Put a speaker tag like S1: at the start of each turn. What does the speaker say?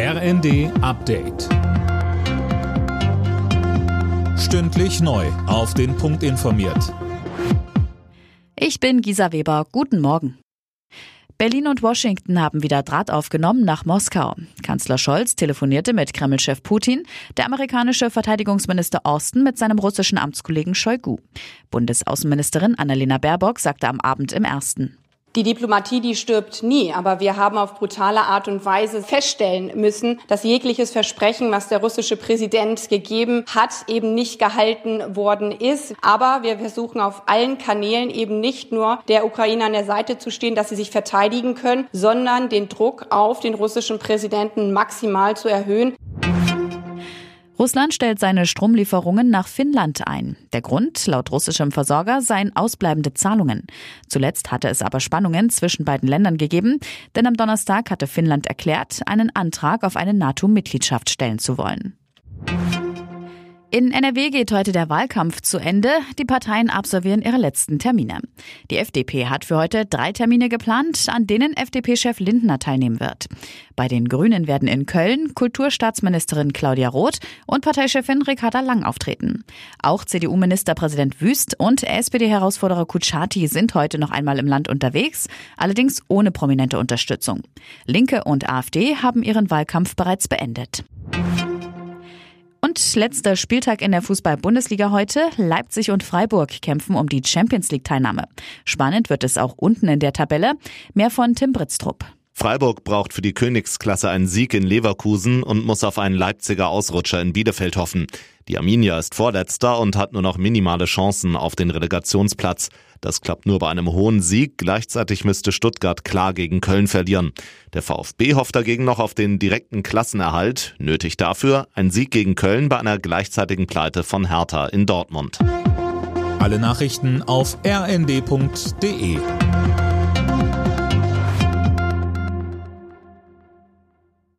S1: RND Update. Stündlich neu. Auf den Punkt informiert.
S2: Ich bin Gisa Weber. Guten Morgen. Berlin und Washington haben wieder Draht aufgenommen nach Moskau. Kanzler Scholz telefonierte mit Kremlchef Putin, der amerikanische Verteidigungsminister Austin mit seinem russischen Amtskollegen Shoigu. Bundesaußenministerin Annalena Baerbock sagte am Abend im ersten.
S3: Die Diplomatie, die stirbt nie, aber wir haben auf brutale Art und Weise feststellen müssen, dass jegliches Versprechen, was der russische Präsident gegeben hat, eben nicht gehalten worden ist. Aber wir versuchen auf allen Kanälen eben nicht nur der Ukraine an der Seite zu stehen, dass sie sich verteidigen können, sondern den Druck auf den russischen Präsidenten maximal zu erhöhen.
S2: Russland stellt seine Stromlieferungen nach Finnland ein. Der Grund, laut russischem Versorger, seien ausbleibende Zahlungen. Zuletzt hatte es aber Spannungen zwischen beiden Ländern gegeben, denn am Donnerstag hatte Finnland erklärt, einen Antrag auf eine NATO-Mitgliedschaft stellen zu wollen. In NRW geht heute der Wahlkampf zu Ende. Die Parteien absolvieren ihre letzten Termine. Die FDP hat für heute drei Termine geplant, an denen FDP-Chef Lindner teilnehmen wird. Bei den Grünen werden in Köln Kulturstaatsministerin Claudia Roth und Parteichefin Ricarda Lang auftreten. Auch CDU-Ministerpräsident Wüst und SPD-Herausforderer Kutschaty sind heute noch einmal im Land unterwegs, allerdings ohne prominente Unterstützung. Linke und AfD haben ihren Wahlkampf bereits beendet. Und letzter Spieltag in der Fußball-Bundesliga heute. Leipzig und Freiburg kämpfen um die Champions League-Teilnahme. Spannend wird es auch unten in der Tabelle. Mehr von Tim Britztrup.
S4: Freiburg braucht für die Königsklasse einen Sieg in Leverkusen und muss auf einen Leipziger Ausrutscher in Bielefeld hoffen. Die Arminia ist Vorletzter und hat nur noch minimale Chancen auf den Relegationsplatz. Das klappt nur bei einem hohen Sieg. Gleichzeitig müsste Stuttgart klar gegen Köln verlieren. Der VfB hofft dagegen noch auf den direkten Klassenerhalt. Nötig dafür ein Sieg gegen Köln bei einer gleichzeitigen Pleite von Hertha in Dortmund.
S1: Alle Nachrichten auf rnd.de